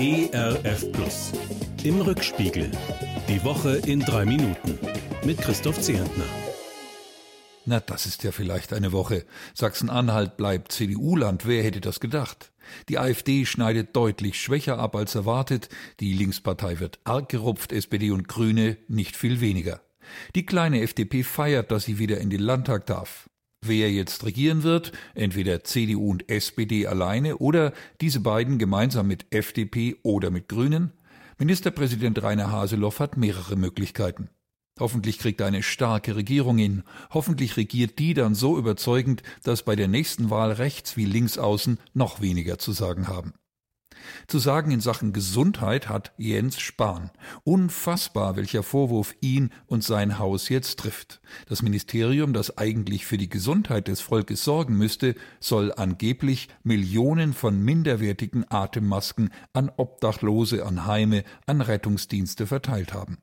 ERF Plus. Im Rückspiegel. Die Woche in drei Minuten. Mit Christoph Zehentner. Na, das ist ja vielleicht eine Woche. Sachsen-Anhalt bleibt CDU-Land. Wer hätte das gedacht? Die AfD schneidet deutlich schwächer ab als erwartet. Die Linkspartei wird arg gerupft, SPD und Grüne nicht viel weniger. Die kleine FDP feiert, dass sie wieder in den Landtag darf. Wer jetzt regieren wird, entweder CDU und SPD alleine oder diese beiden gemeinsam mit FDP oder mit Grünen? Ministerpräsident Rainer Haseloff hat mehrere Möglichkeiten. Hoffentlich kriegt er eine starke Regierung hin. Hoffentlich regiert die dann so überzeugend, dass bei der nächsten Wahl rechts wie links außen noch weniger zu sagen haben. Zu sagen in Sachen Gesundheit hat Jens Spahn. Unfassbar, welcher Vorwurf ihn und sein Haus jetzt trifft. Das Ministerium, das eigentlich für die Gesundheit des Volkes sorgen müsste, soll angeblich Millionen von minderwertigen Atemmasken an Obdachlose, an Heime, an Rettungsdienste verteilt haben.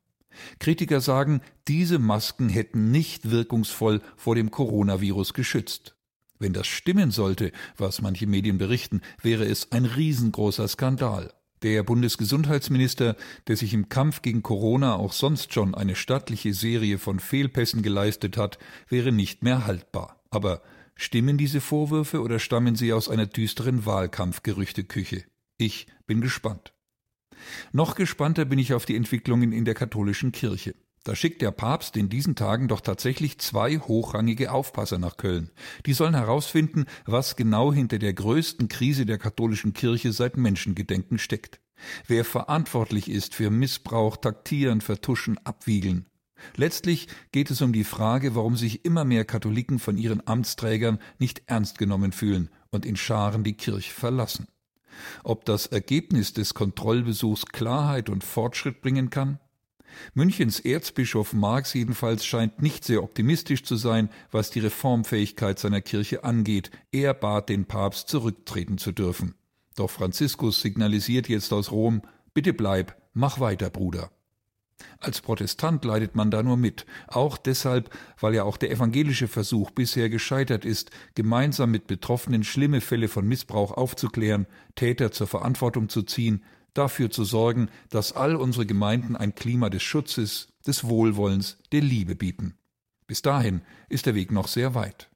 Kritiker sagen, diese Masken hätten nicht wirkungsvoll vor dem Coronavirus geschützt. Wenn das stimmen sollte, was manche Medien berichten, wäre es ein riesengroßer Skandal. Der Bundesgesundheitsminister, der sich im Kampf gegen Corona auch sonst schon eine stattliche Serie von Fehlpässen geleistet hat, wäre nicht mehr haltbar. Aber stimmen diese Vorwürfe oder stammen sie aus einer düsteren Wahlkampfgerüchteküche? Ich bin gespannt. Noch gespannter bin ich auf die Entwicklungen in der katholischen Kirche. Da schickt der Papst in diesen Tagen doch tatsächlich zwei hochrangige Aufpasser nach Köln. Die sollen herausfinden, was genau hinter der größten Krise der katholischen Kirche seit Menschengedenken steckt. Wer verantwortlich ist für Missbrauch, Taktieren, Vertuschen, Abwiegeln. Letztlich geht es um die Frage, warum sich immer mehr Katholiken von ihren Amtsträgern nicht ernst genommen fühlen und in Scharen die Kirche verlassen. Ob das Ergebnis des Kontrollbesuchs Klarheit und Fortschritt bringen kann? Münchens Erzbischof Marx jedenfalls scheint nicht sehr optimistisch zu sein, was die Reformfähigkeit seiner Kirche angeht. Er bat den Papst zurücktreten zu dürfen. Doch Franziskus signalisiert jetzt aus Rom, bitte bleib, mach weiter, Bruder. Als Protestant leidet man da nur mit, auch deshalb, weil ja auch der evangelische Versuch bisher gescheitert ist, gemeinsam mit Betroffenen schlimme Fälle von Missbrauch aufzuklären, Täter zur Verantwortung zu ziehen, dafür zu sorgen, dass all unsere Gemeinden ein Klima des Schutzes, des Wohlwollens, der Liebe bieten. Bis dahin ist der Weg noch sehr weit.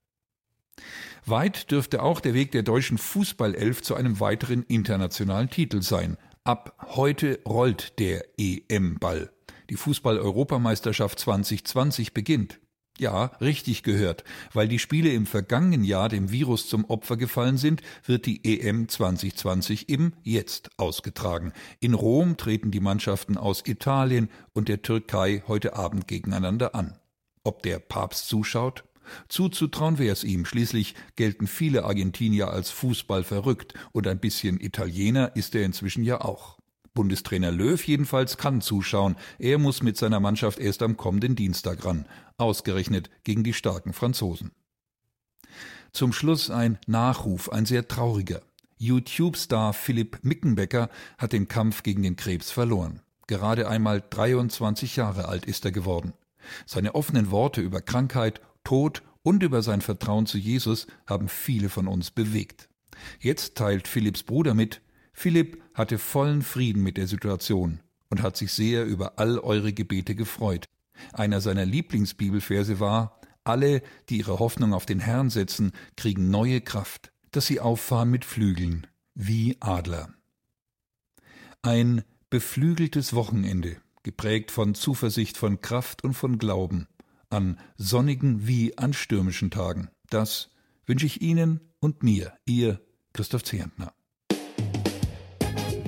Weit dürfte auch der Weg der deutschen Fußballelf zu einem weiteren internationalen Titel sein. Ab heute rollt der EM-Ball. Die Fußball-Europameisterschaft 2020 beginnt. Ja, richtig gehört. Weil die Spiele im vergangenen Jahr dem Virus zum Opfer gefallen sind, wird die EM 2020 im Jetzt ausgetragen. In Rom treten die Mannschaften aus Italien und der Türkei heute Abend gegeneinander an. Ob der Papst zuschaut? Zuzutrauen wäre es ihm. Schließlich gelten viele Argentinier als Fußball verrückt und ein bisschen Italiener ist er inzwischen ja auch. Bundestrainer Löw jedenfalls kann zuschauen. Er muss mit seiner Mannschaft erst am kommenden Dienstag ran. Ausgerechnet gegen die starken Franzosen. Zum Schluss ein Nachruf, ein sehr trauriger. YouTube-Star Philipp Mickenbecker hat den Kampf gegen den Krebs verloren. Gerade einmal 23 Jahre alt ist er geworden. Seine offenen Worte über Krankheit, Tod und über sein Vertrauen zu Jesus haben viele von uns bewegt. Jetzt teilt Philipps Bruder mit, Philipp hatte vollen Frieden mit der Situation und hat sich sehr über all eure Gebete gefreut. Einer seiner Lieblingsbibelverse war, alle, die ihre Hoffnung auf den Herrn setzen, kriegen neue Kraft, dass sie auffahren mit Flügeln, wie Adler. Ein beflügeltes Wochenende, geprägt von Zuversicht, von Kraft und von Glauben, an sonnigen wie an stürmischen Tagen. Das wünsche ich Ihnen und mir, Ihr Christoph Zehentner.